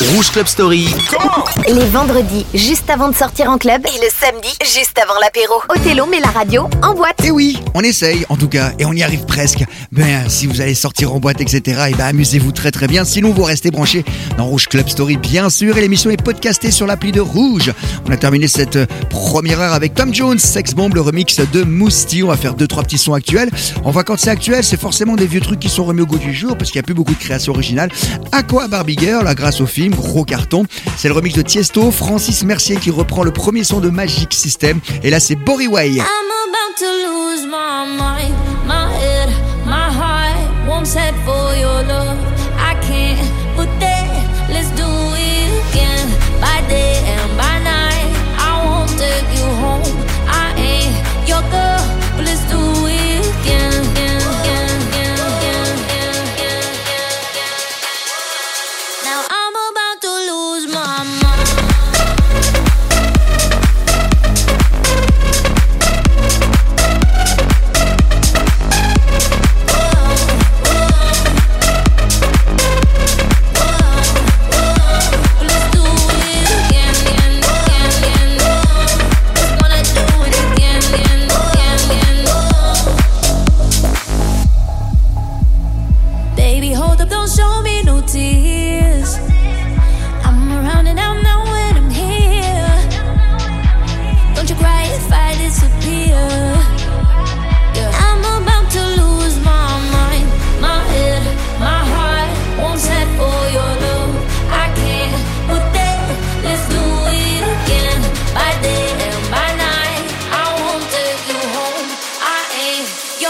Rouge Club Story. Les vendredis, juste avant de sortir en club, et le samedi, juste avant l'apéro. Othello met la radio en boîte. Et Eh oui, on essaye en tout cas, et on y arrive presque. Ben, si vous allez sortir en boîte, etc., et ben amusez-vous très très bien. Sinon, vous restez branchés dans Rouge Club Story, bien sûr, et l'émission est podcastée sur l'appli de Rouge. On a terminé cette euh, première heure avec Tom Jones, Sex Bomb, le remix de Mousti. On va faire deux trois petits sons actuels. On va quand c'est actuel, c'est forcément des vieux trucs qui sont remis au goût du jour parce qu'il n'y a plus beaucoup de créations originales. Aqua Barbie Girl, là, grâce au film, gros carton. C'est le remix de Tiesto, Francis Mercier qui reprend le premier son de Magic System. Et là, c'est Bory Way.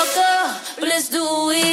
Your girl, but let's do it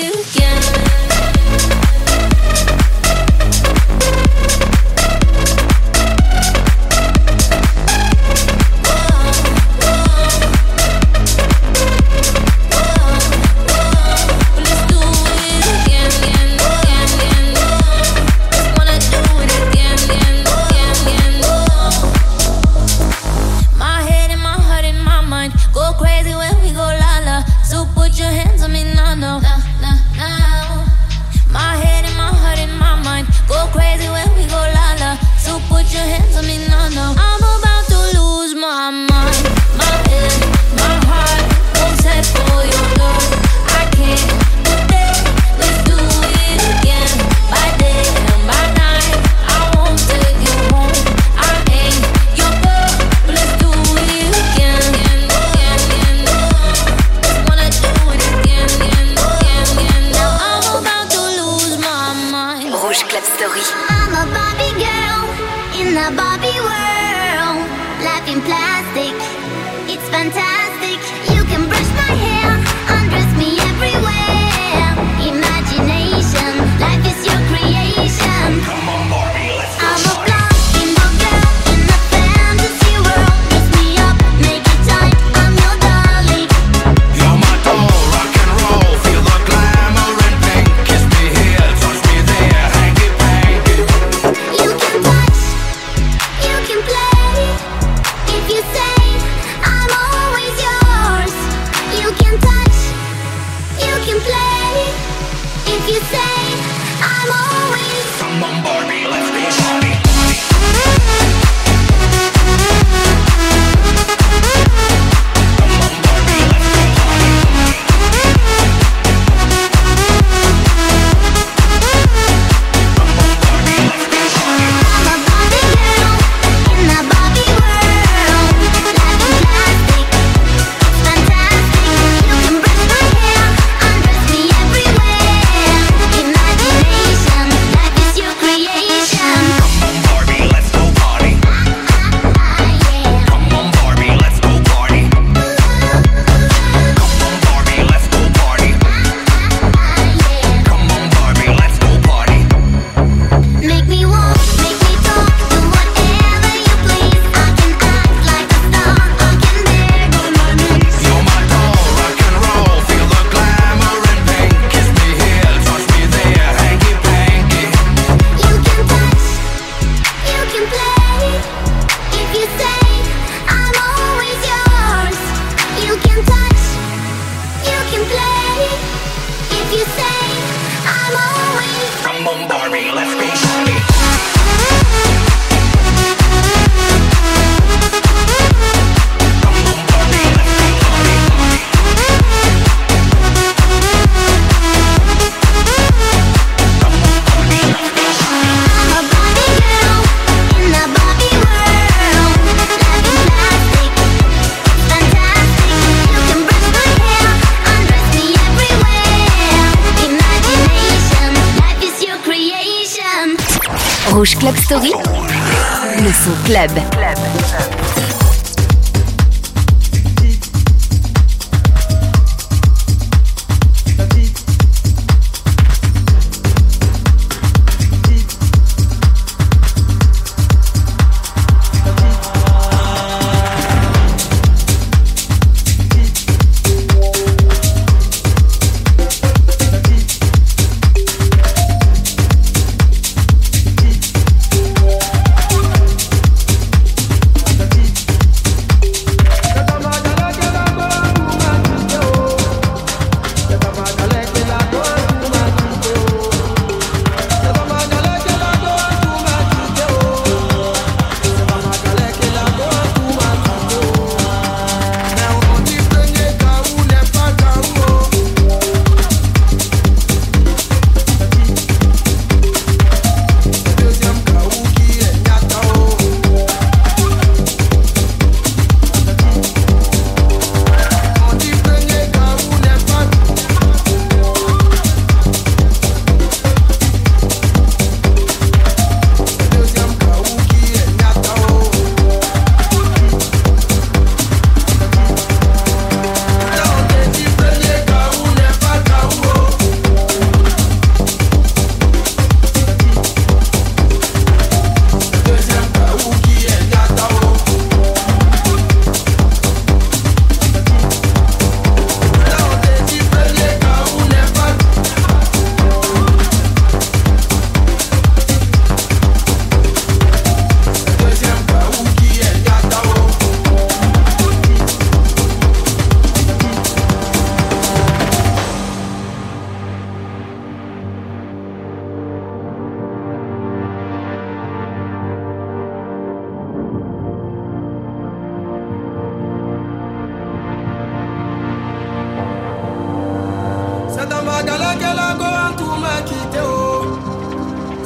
makalekela ko an t'u ma kite o.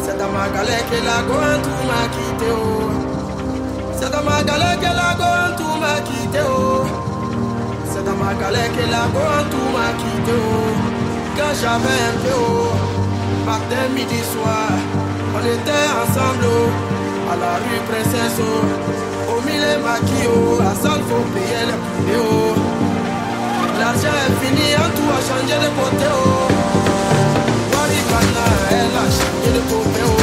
Sɛta makalekela ko an t'u ma kite o. Sɛta makalekela ko an t'u ma kite o. Sɛta makalekela ko an t'u ma kite quand j'avais un peu matin midi soir on était ensemble à la rue princesse au milieu maquillot à salle faut payer les prix L'argent est fini, en tout a changé de côté. Oh. Warikana, elle a changé de côté. Oh.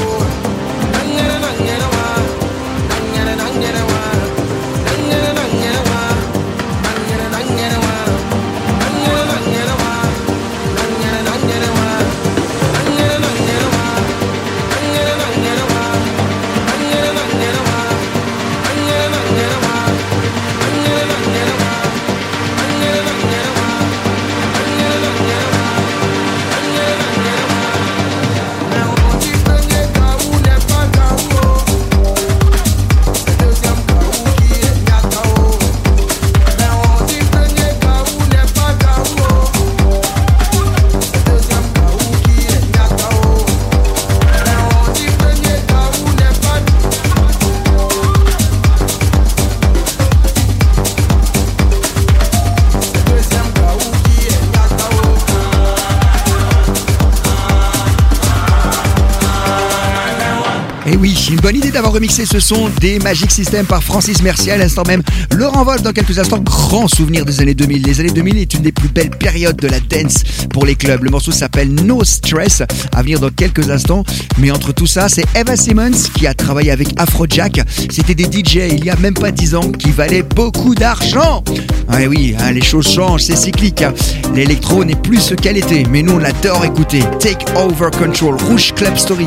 Une bonne idée d'avoir remixé ce son des Magic System par Francis Mercier à l'instant même. Laurent Wolf dans quelques instants, grand souvenir des années 2000. Les années 2000 est une des plus belles périodes de la dance pour les clubs. Le morceau s'appelle No Stress, à venir dans quelques instants. Mais entre tout ça, c'est Eva Simmons qui a travaillé avec Afrojack. C'était des DJ il y a même pas 10 ans qui valaient beaucoup d'argent. Ah oui, hein, les choses changent, c'est cyclique. hein. L'électro n'est plus ce qu'elle était, mais nous on l'adore écouter. Take Over Control, Rouge Club Story.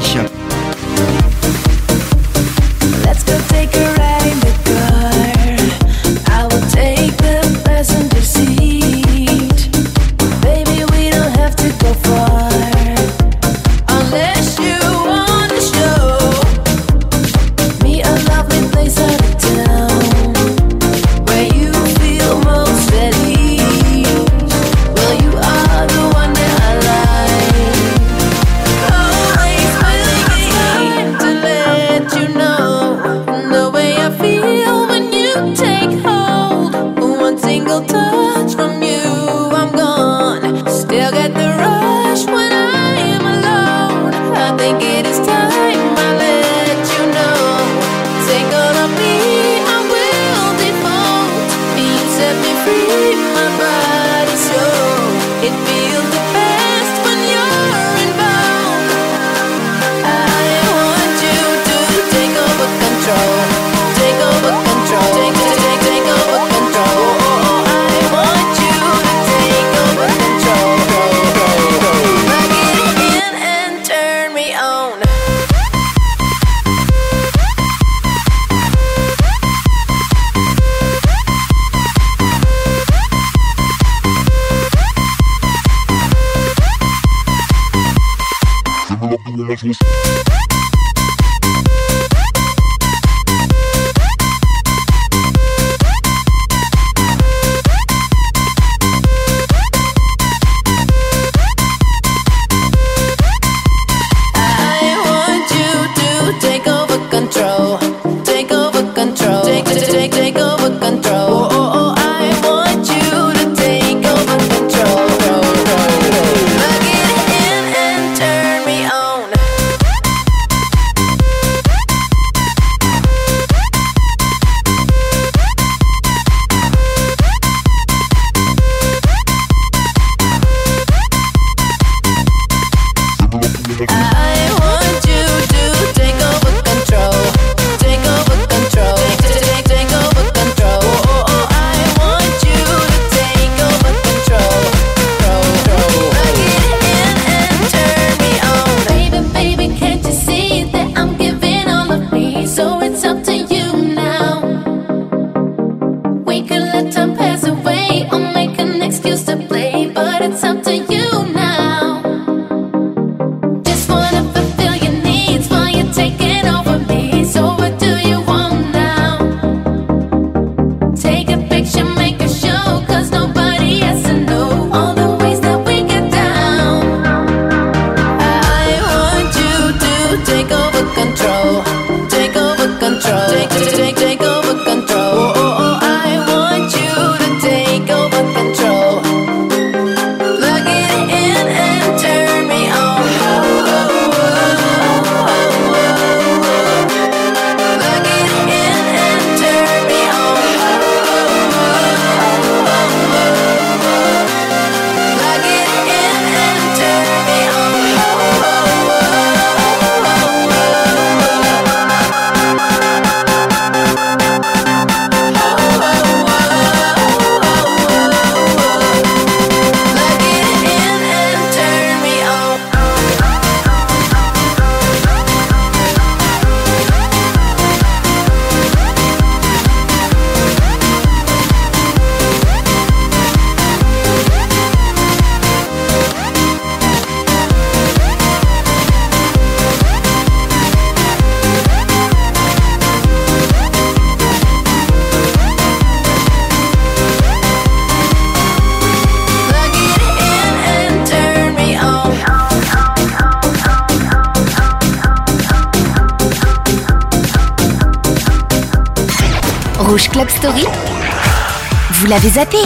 l'avez zappé.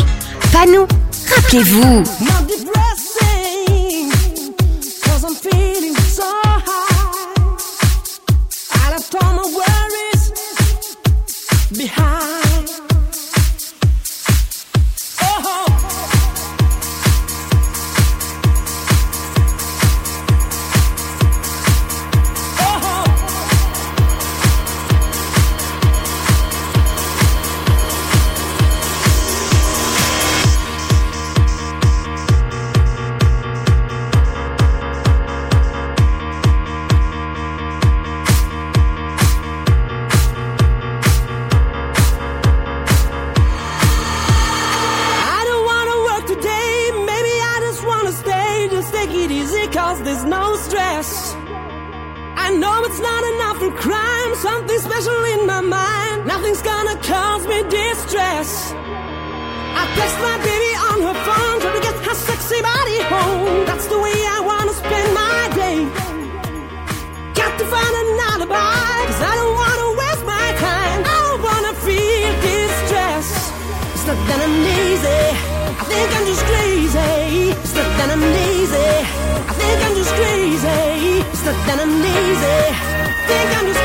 Pas nous. Rappelez-vous. placed my baby on her phone, try to get her sexy body home. That's the way I wanna spend my day. Got to find an alibi, cause I don't wanna waste my time. I don't wanna feel distressed. It's not that I'm lazy, I think I'm just crazy. It's not that I'm lazy, I think I'm just crazy. It's not that I'm lazy, I think I'm just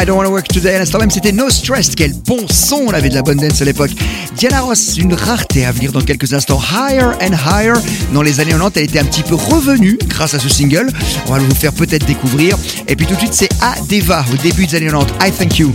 I Don't Wanna Work Today. À l'instant même, c'était No Stress. Quel bon son, on avait de la bonne dance à l'époque. Diana Ross, une rareté à venir dans quelques instants. Higher and Higher. Dans les années 90, elle était un petit peu revenue grâce à ce single. On va vous faire peut-être découvrir. Et puis tout de suite, c'est A Deva, au début des années 90. I Thank you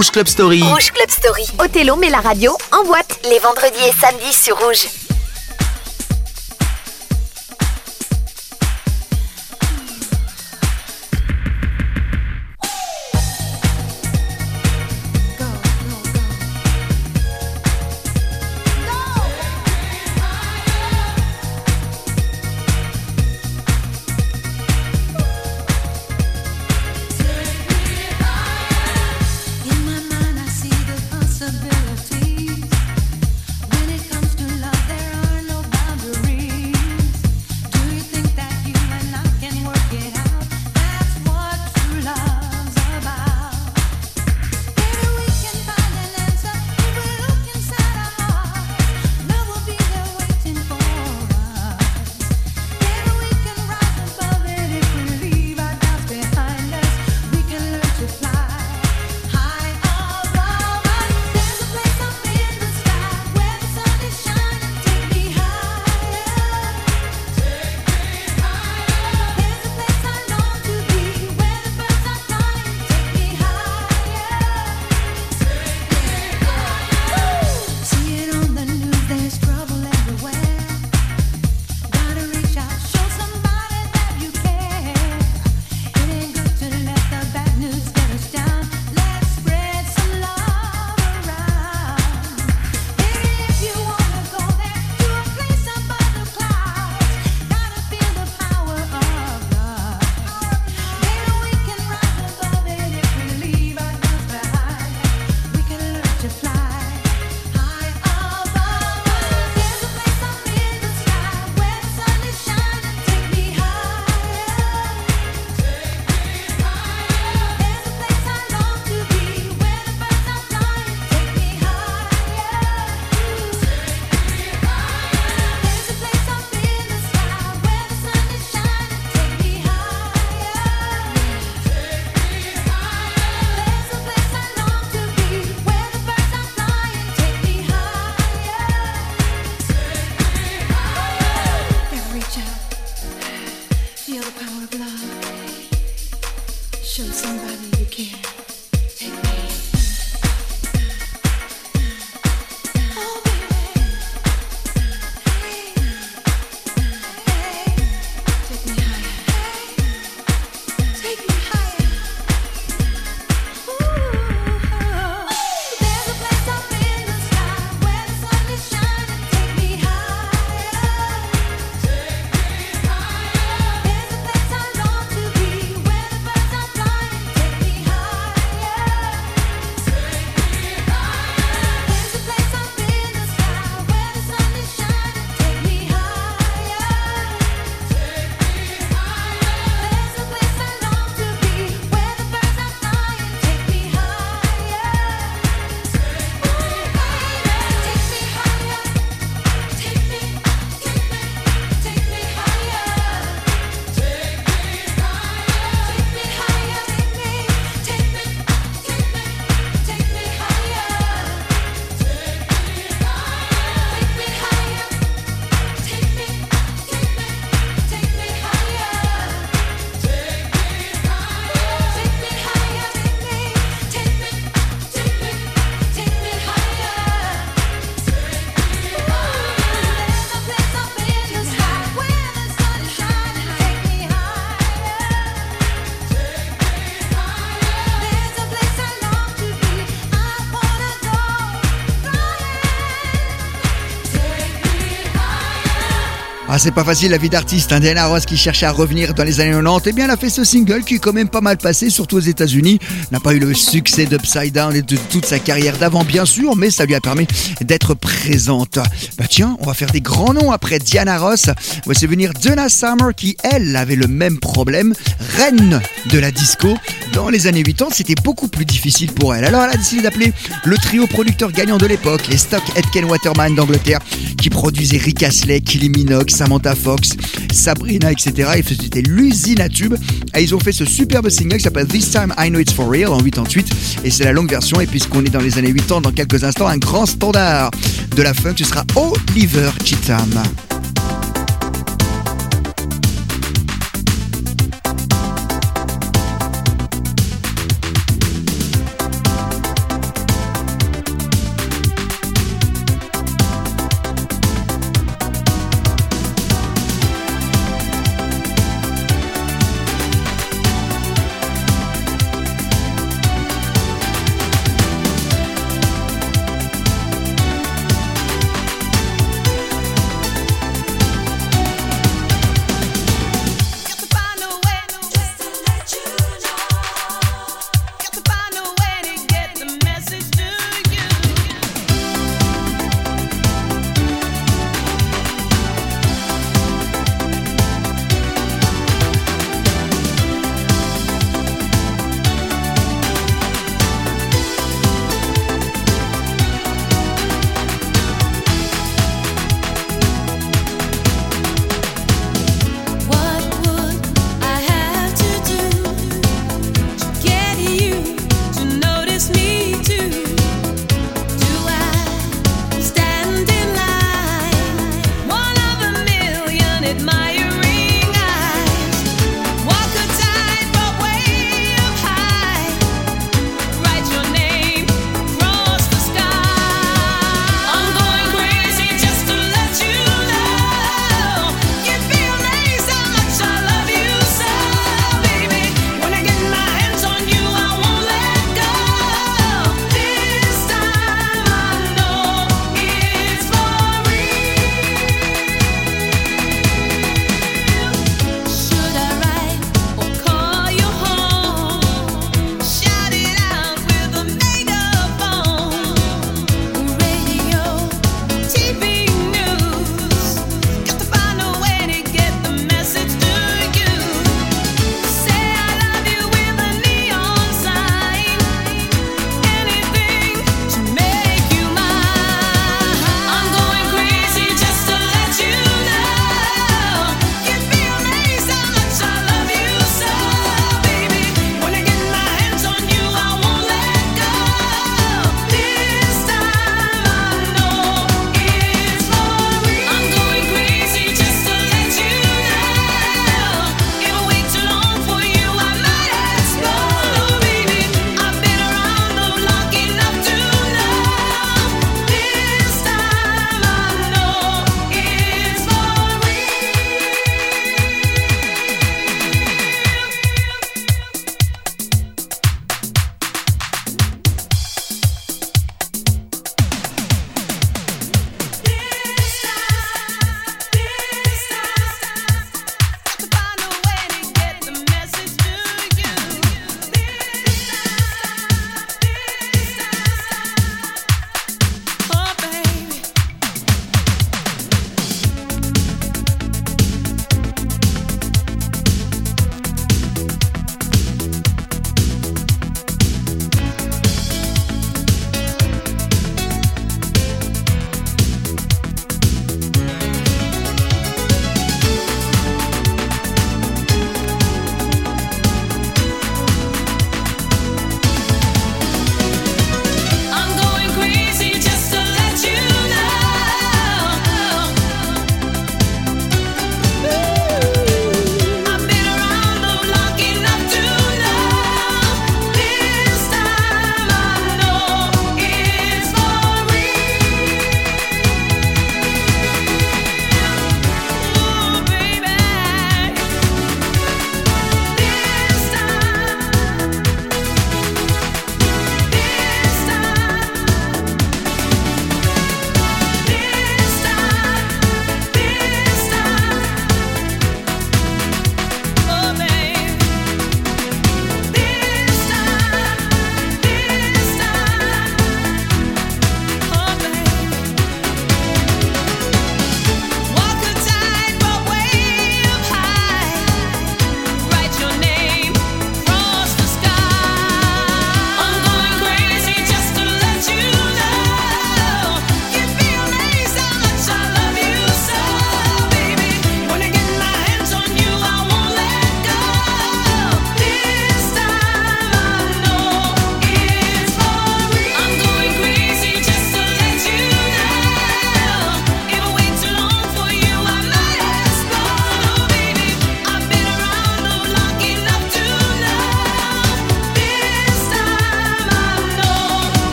Rouge Club Story. Rouge Club Story. Othello met la radio en boîte les vendredis et samedis sur Rouge. Ah, c'est pas facile la vie d'artiste. Hein. Diana Ross qui cherchait à revenir dans les années 90, eh bien, elle a fait ce single qui est quand même pas mal passé, surtout aux États-Unis. N'a pas eu le succès d'Upside Down et de toute sa carrière d'avant, bien sûr, mais ça lui a permis d'être présente. Bah tiens, on va faire des grands noms après Diana Ross. Voici venir Donna Summer qui, elle, avait le même problème. Reine de la disco. Dans les années 80, c'était beaucoup plus difficile pour elle. Alors elle a décidé d'appeler le trio producteur gagnant de l'époque, les Stock Aitken Waterman d'Angleterre, qui produisaient Rick Astley, Kylie Minogue, Samantha Fox, Sabrina, etc. Et c'était l'usine à tubes. Ils ont fait ce superbe single qui s'appelle This Time I Know It's For Real en 88. Et c'est la longue version. Et puisqu'on est dans les années 80, dans quelques instants, un grand standard de la funk, ce sera Oliver Cheatham.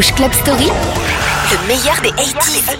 Club Story, le meilleur des 80s.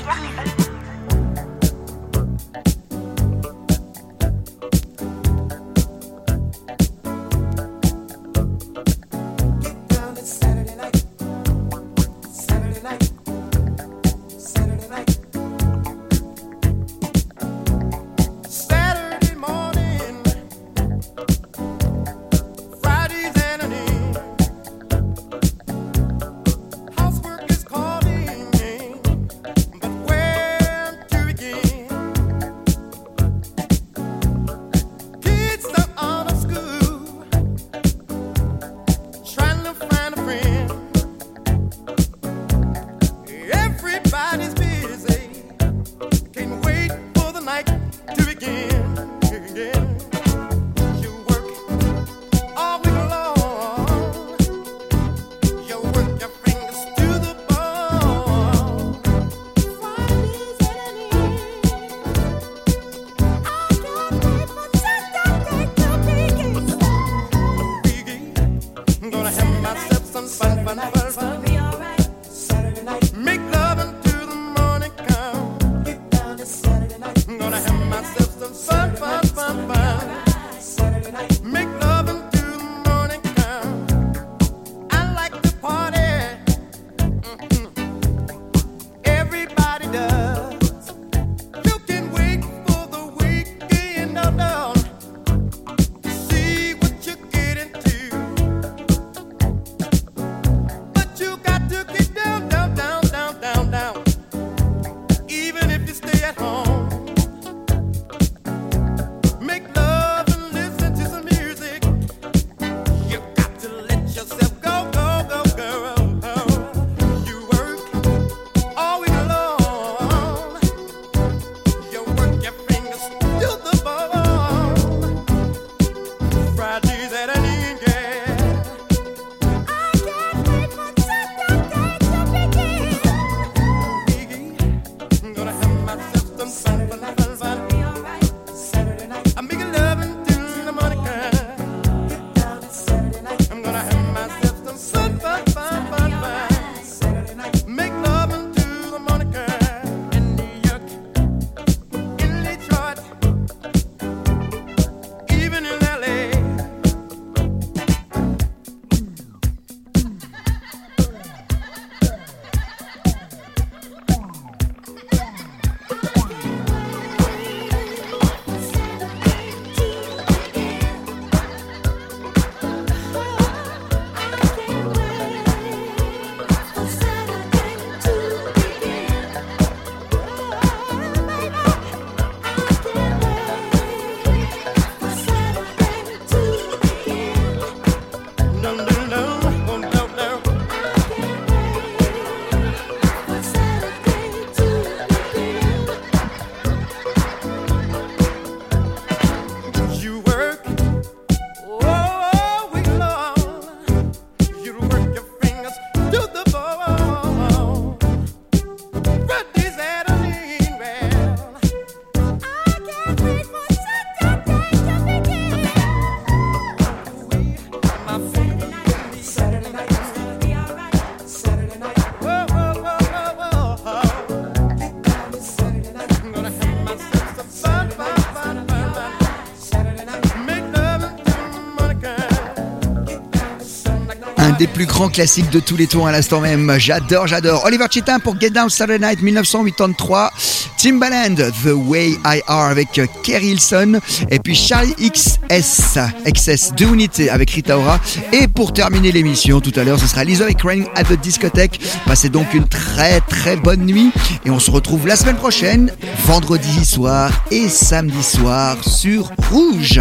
plus grand classique de tous les tours à l'instant même. J'adore, j'adore. Oliver Chitin pour Get Down Saturday Night 1983. Timbaland, The Way I Are avec Kerilson. Et puis Charlie XS, XS, deux unités avec Rita Ora. Et pour terminer l'émission, tout à l'heure, ce sera Lisa et Crane at the discothèque. Passez donc une très très bonne nuit. Et on se retrouve la semaine prochaine, vendredi soir et samedi soir sur Rouge.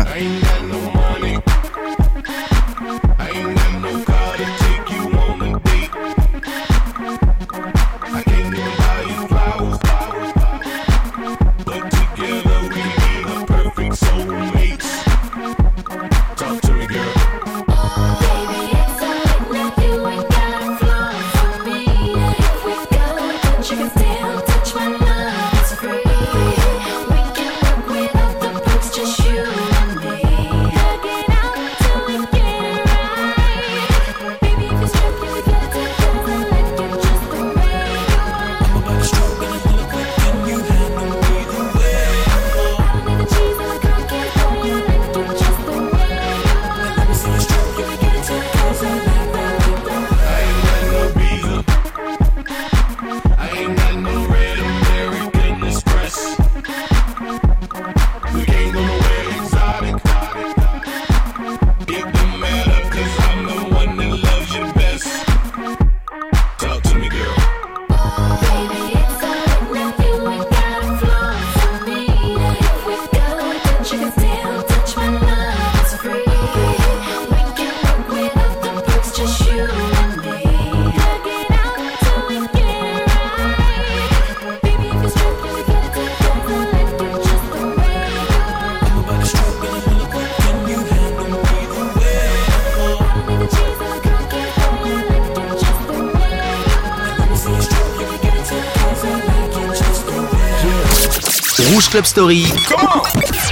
Club Story. Comment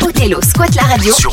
Othello squatte la radio sur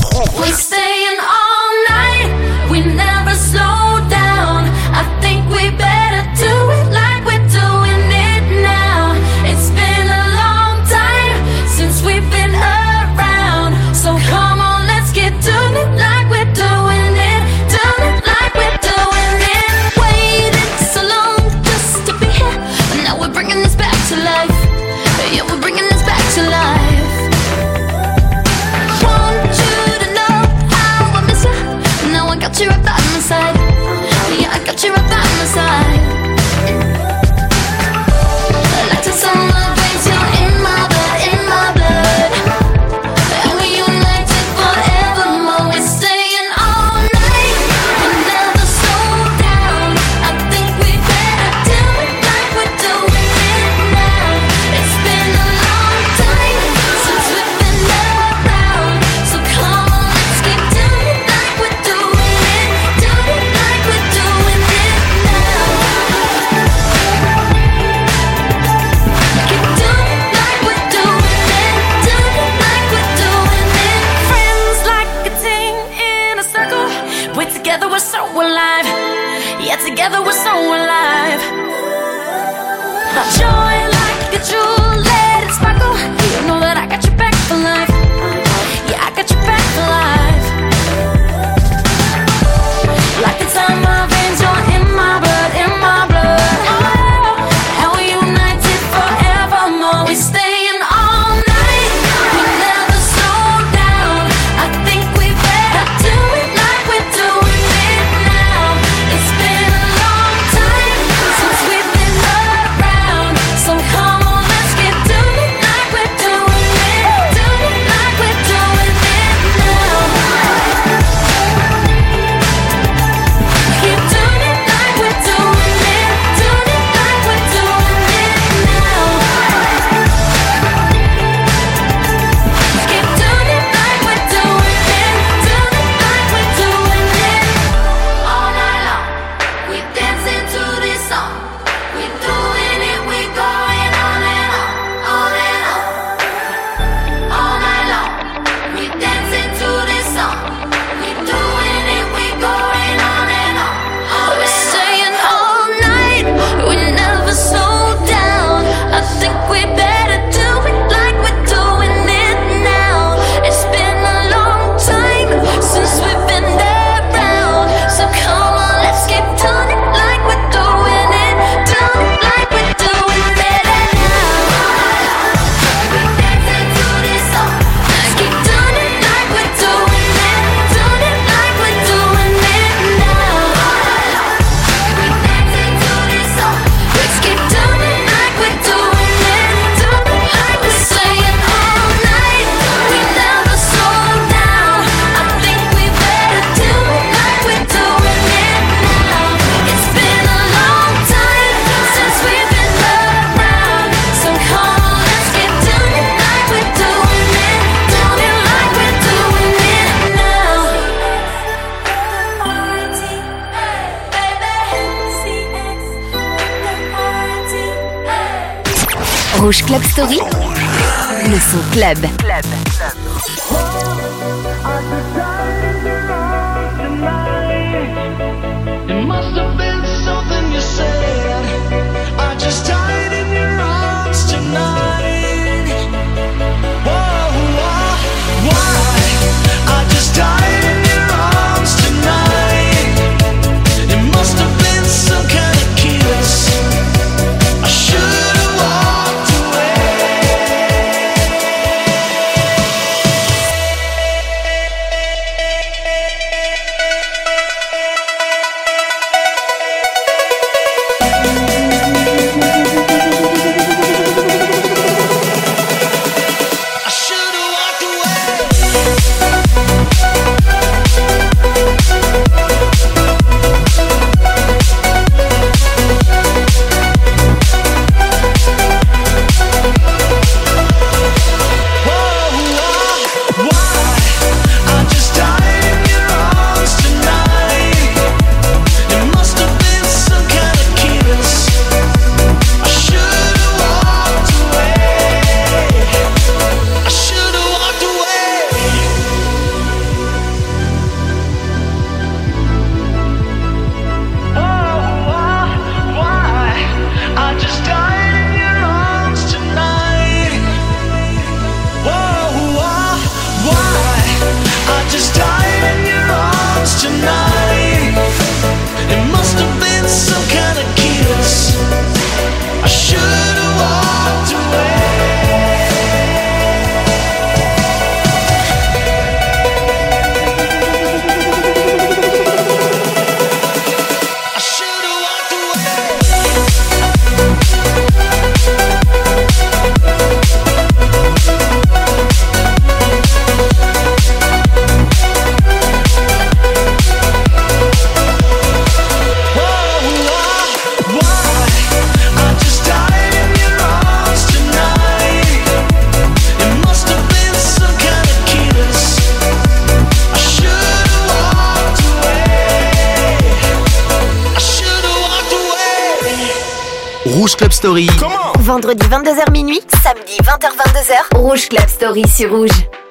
Club. Rouge Club Story. Comment Vendredi 22h minuit, samedi 20h 22h, Rouge Club Story sur Rouge.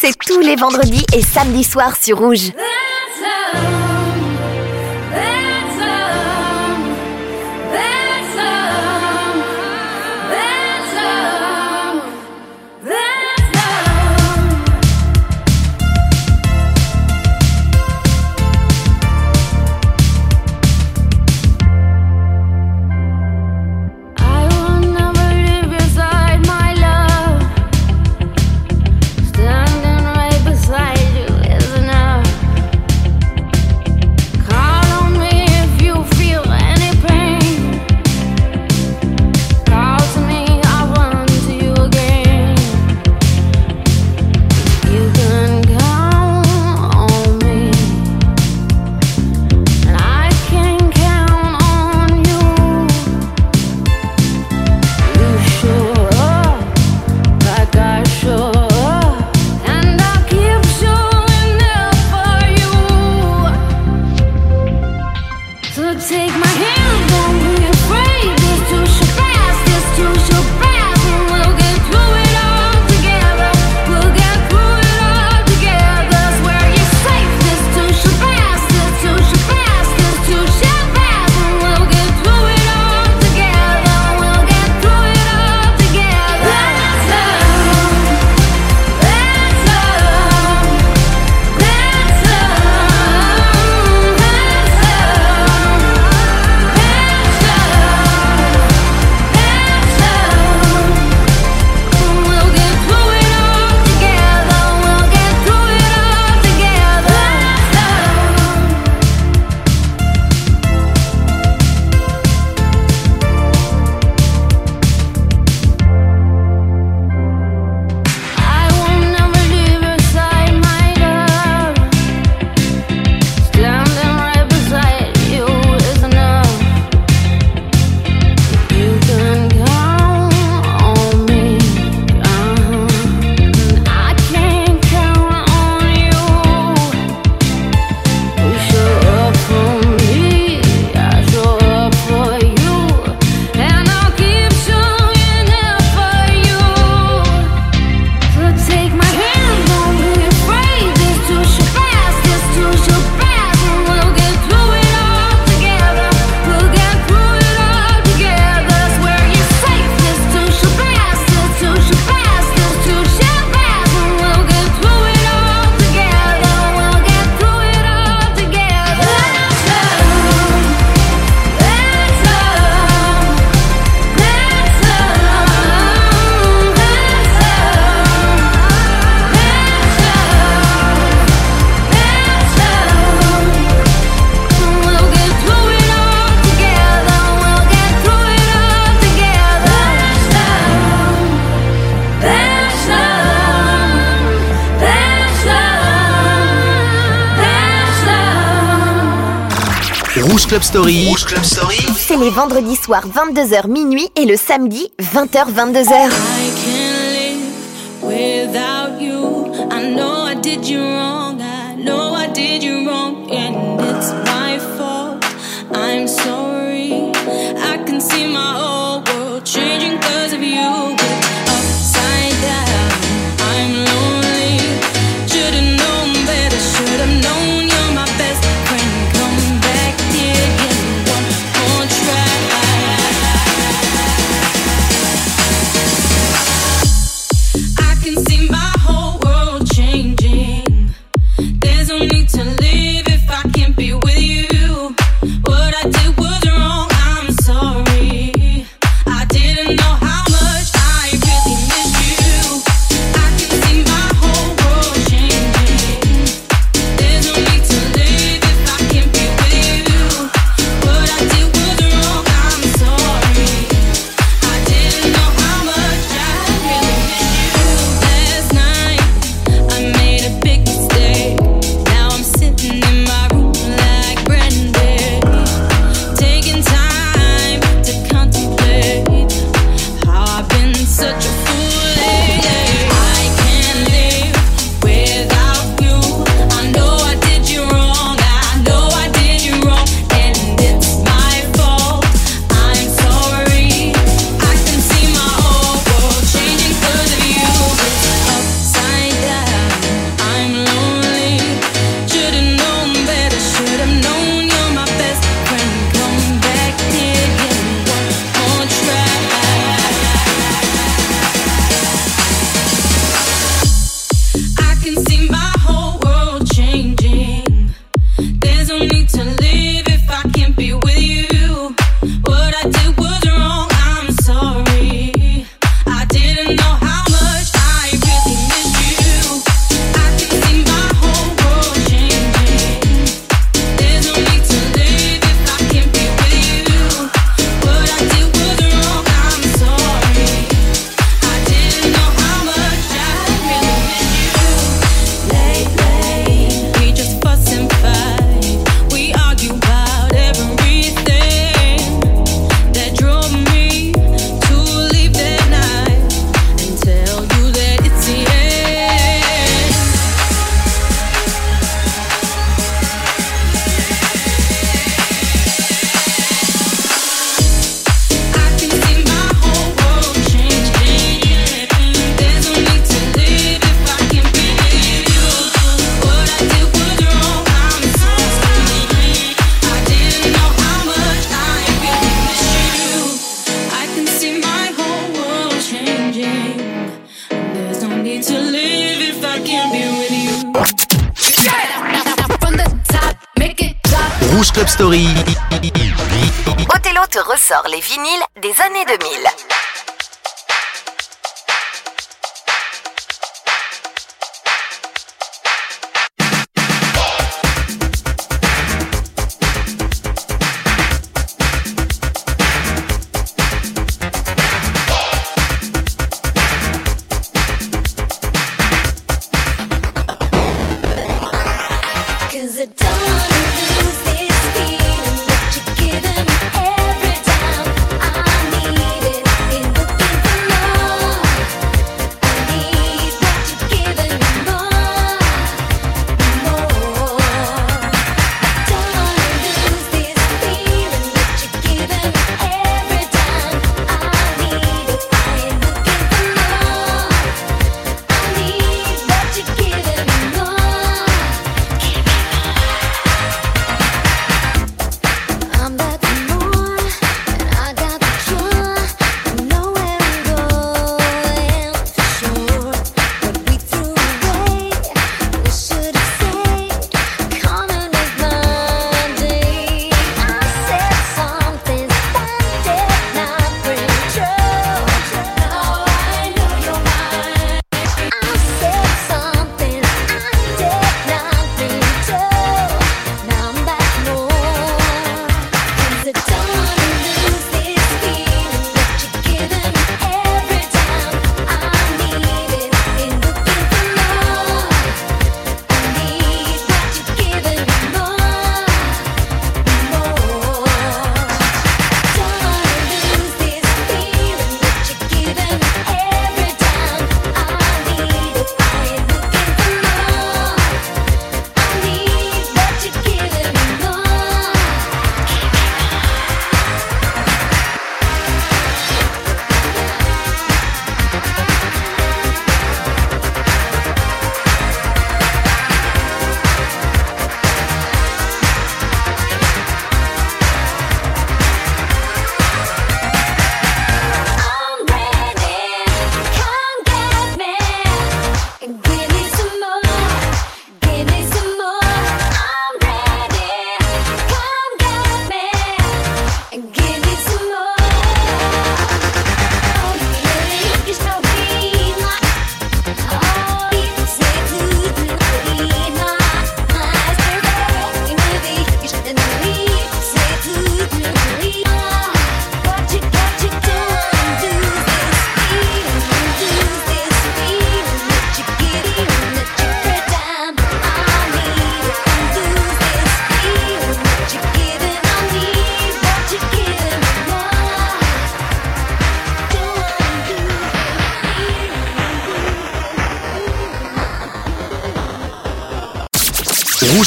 C'est tous les vendredis et samedis soirs sur Rouge. C'est les vendredis soirs 22h minuit et le samedi 20h 22h. Story. Te ressort les vinyles des années 2000.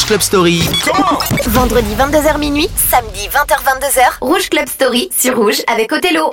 Rouge Club Story. Vendredi 22h minuit, samedi 20h 22h, Rouge Club Story sur Rouge avec Othello.